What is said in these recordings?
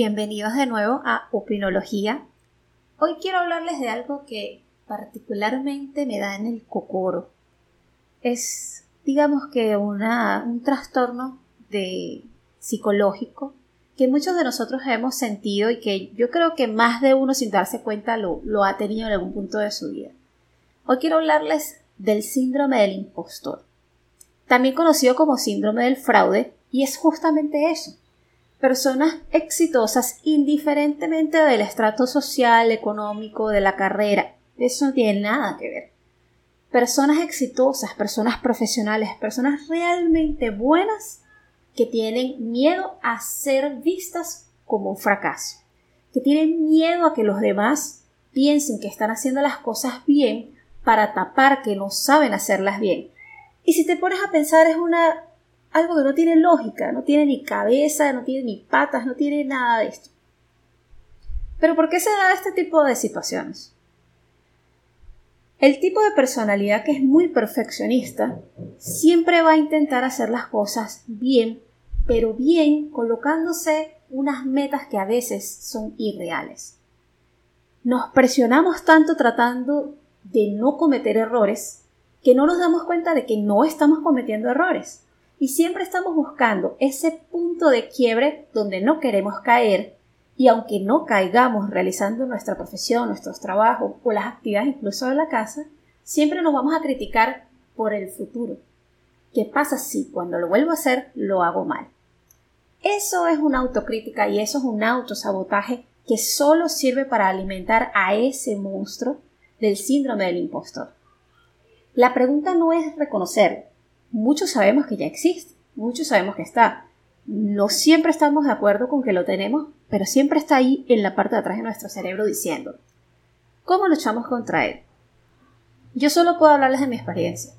Bienvenidos de nuevo a Opinología. Hoy quiero hablarles de algo que particularmente me da en el cocoro. Es, digamos que, una, un trastorno de psicológico que muchos de nosotros hemos sentido y que yo creo que más de uno sin darse cuenta lo, lo ha tenido en algún punto de su vida. Hoy quiero hablarles del síndrome del impostor, también conocido como síndrome del fraude, y es justamente eso personas exitosas indiferentemente del estrato social, económico, de la carrera. Eso no tiene nada que ver. Personas exitosas, personas profesionales, personas realmente buenas que tienen miedo a ser vistas como un fracaso, que tienen miedo a que los demás piensen que están haciendo las cosas bien para tapar que no saben hacerlas bien. Y si te pones a pensar es una algo que no tiene lógica, no tiene ni cabeza, no tiene ni patas, no tiene nada de esto. Pero ¿por qué se da este tipo de situaciones? El tipo de personalidad que es muy perfeccionista siempre va a intentar hacer las cosas bien, pero bien colocándose unas metas que a veces son irreales. Nos presionamos tanto tratando de no cometer errores que no nos damos cuenta de que no estamos cometiendo errores y siempre estamos buscando ese punto de quiebre donde no queremos caer y aunque no caigamos realizando nuestra profesión, nuestros trabajos o las actividades incluso de la casa, siempre nos vamos a criticar por el futuro. ¿Qué pasa si cuando lo vuelvo a hacer lo hago mal? Eso es una autocrítica y eso es un autosabotaje que solo sirve para alimentar a ese monstruo del síndrome del impostor. La pregunta no es reconocer muchos sabemos que ya existe, muchos sabemos que está. No siempre estamos de acuerdo con que lo tenemos, pero siempre está ahí en la parte de atrás de nuestro cerebro diciendo, ¿cómo luchamos contra él? Yo solo puedo hablarles de mi experiencia,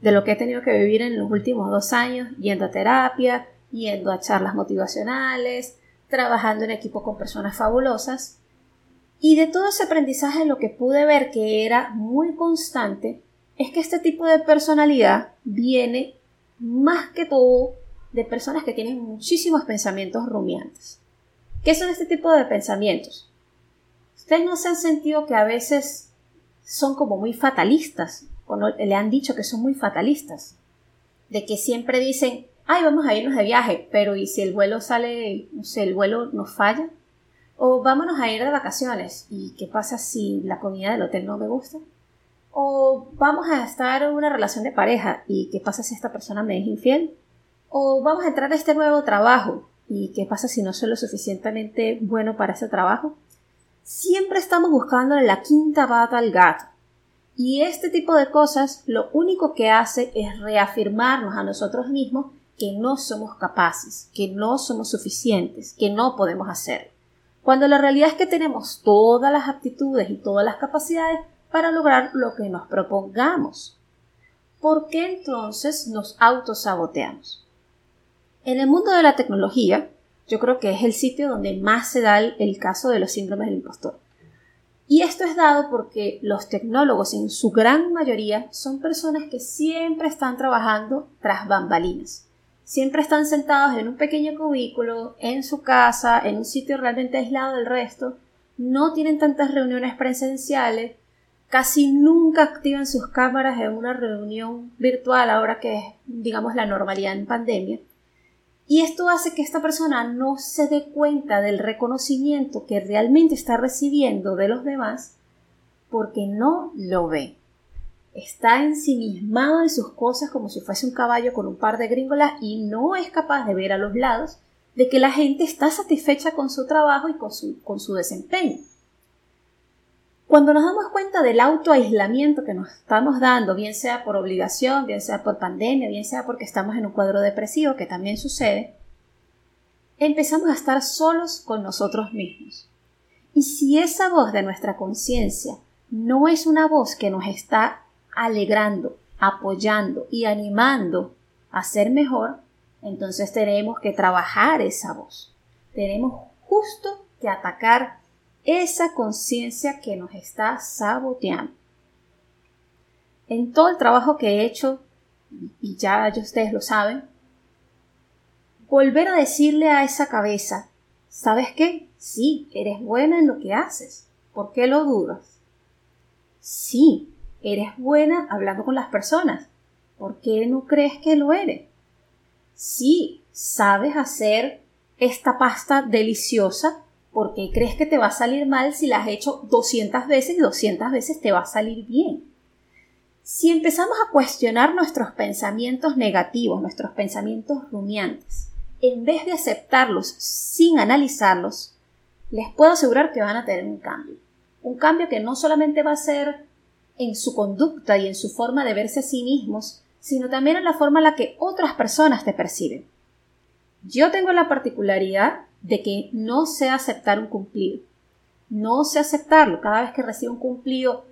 de lo que he tenido que vivir en los últimos dos años, yendo a terapia, yendo a charlas motivacionales, trabajando en equipo con personas fabulosas, y de todo ese aprendizaje lo que pude ver que era muy constante es que este tipo de personalidad viene más que todo de personas que tienen muchísimos pensamientos rumiantes. ¿Qué son este tipo de pensamientos? Ustedes no se han sentido que a veces son como muy fatalistas, cuando le han dicho que son muy fatalistas, de que siempre dicen, ay, vamos a irnos de viaje, pero ¿y si el vuelo sale, no sé, el vuelo nos falla? O vámonos a ir de vacaciones, ¿y qué pasa si la comida del hotel no me gusta? O vamos a estar en una relación de pareja y qué pasa si esta persona me es infiel. O vamos a entrar a este nuevo trabajo y qué pasa si no soy lo suficientemente bueno para ese trabajo. Siempre estamos buscando la quinta pata al gato. Y este tipo de cosas lo único que hace es reafirmarnos a nosotros mismos que no somos capaces, que no somos suficientes, que no podemos hacer. Cuando la realidad es que tenemos todas las aptitudes y todas las capacidades para lograr lo que nos propongamos. ¿Por qué entonces nos autosaboteamos? En el mundo de la tecnología, yo creo que es el sitio donde más se da el, caso de los síndromes del impostor. Y esto es dado porque los tecnólogos en su gran mayoría son personas que siempre están trabajando tras bambalinas. Siempre están sentados en un pequeño cubículo, en su casa, en un sitio realmente aislado del resto, no tienen tantas reuniones presenciales, casi nunca activan sus cámaras en una reunión virtual ahora que es, digamos, la normalidad en pandemia. Y esto hace que esta persona no se dé cuenta del reconocimiento que realmente está recibiendo de los demás porque no lo ve. Está ensimismado en sus cosas como si fuese un caballo con un par de gringolas y no es capaz de ver a los lados de que la gente está satisfecha con su trabajo y con su, con su desempeño. Cuando nos damos cuenta del autoaislamiento que nos estamos dando, bien sea por obligación, bien sea por pandemia, bien sea porque estamos en un cuadro depresivo, que también sucede, empezamos a estar solos con nosotros mismos. Y si esa voz de nuestra conciencia no es una voz que nos está alegrando, apoyando y animando a ser mejor, entonces tenemos que trabajar esa voz. Tenemos justo que atacar esa conciencia que nos está saboteando. En todo el trabajo que he hecho, y ya ustedes lo saben, volver a decirle a esa cabeza ¿sabes qué? Sí, eres buena en lo que haces. ¿Por qué lo dudas? Sí, eres buena hablando con las personas. ¿Por qué no crees que lo eres? Sí, sabes hacer esta pasta deliciosa. ¿Por qué crees que te va a salir mal si la has hecho 200 veces y 200 veces te va a salir bien? Si empezamos a cuestionar nuestros pensamientos negativos, nuestros pensamientos rumiantes, en vez de aceptarlos sin analizarlos, les puedo asegurar que van a tener un cambio. Un cambio que no solamente va a ser en su conducta y en su forma de verse a sí mismos, sino también en la forma en la que otras personas te perciben. Yo tengo la particularidad de que no sé aceptar un cumplido. No sé aceptarlo. Cada vez que recibo un cumplido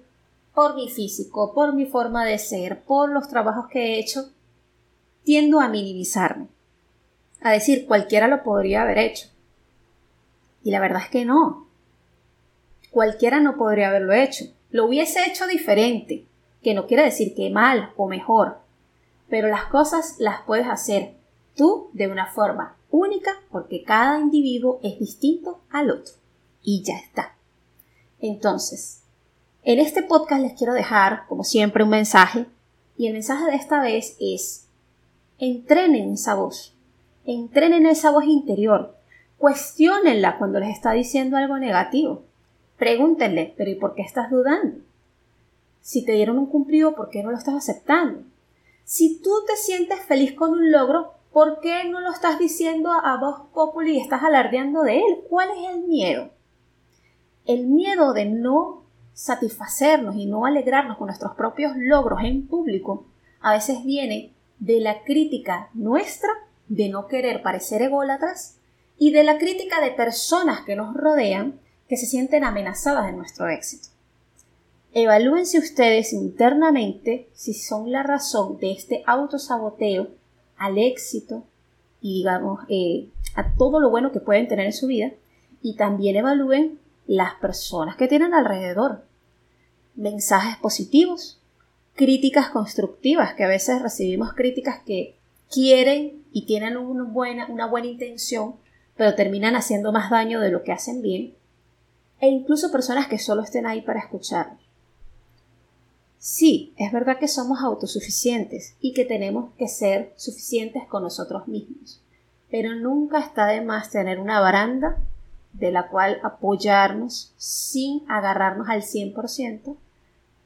por mi físico, por mi forma de ser, por los trabajos que he hecho, tiendo a minimizarme, a decir cualquiera lo podría haber hecho. Y la verdad es que no. Cualquiera no podría haberlo hecho. Lo hubiese hecho diferente, que no quiere decir que mal o mejor, pero las cosas las puedes hacer tú de una forma única porque cada individuo es distinto al otro. Y ya está. Entonces, en este podcast les quiero dejar, como siempre, un mensaje, y el mensaje de esta vez es, entrenen esa voz, entrenen esa voz interior, cuestionenla cuando les está diciendo algo negativo, pregúntenle, pero ¿y por qué estás dudando? Si te dieron un cumplido, ¿por qué no lo estás aceptando? Si tú te sientes feliz con un logro, ¿por qué no lo estás diciendo a voz popular y estás alardeando de él? ¿Cuál es el miedo? El miedo de no satisfacernos y no alegrarnos con nuestros propios logros en público a veces viene de la crítica nuestra de no querer parecer ególatras y de la crítica de personas que nos rodean que se sienten amenazadas de nuestro éxito. Evalúense ustedes internamente si son la razón de este autosaboteo al éxito y digamos eh, a todo lo bueno que pueden tener en su vida y también evalúen las personas que tienen alrededor. Mensajes positivos, críticas constructivas, que a veces recibimos críticas que quieren y tienen una buena, una buena intención, pero terminan haciendo más daño de lo que hacen bien, e incluso personas que solo estén ahí para escucharnos. Sí, es verdad que somos autosuficientes y que tenemos que ser suficientes con nosotros mismos, pero nunca está de más tener una baranda de la cual apoyarnos sin agarrarnos al 100%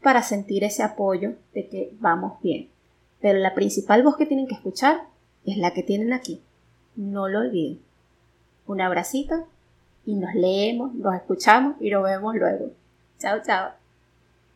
para sentir ese apoyo de que vamos bien. Pero la principal voz que tienen que escuchar es la que tienen aquí. No lo olviden. Un abracito y nos leemos, nos escuchamos y nos vemos luego. Chao, chao.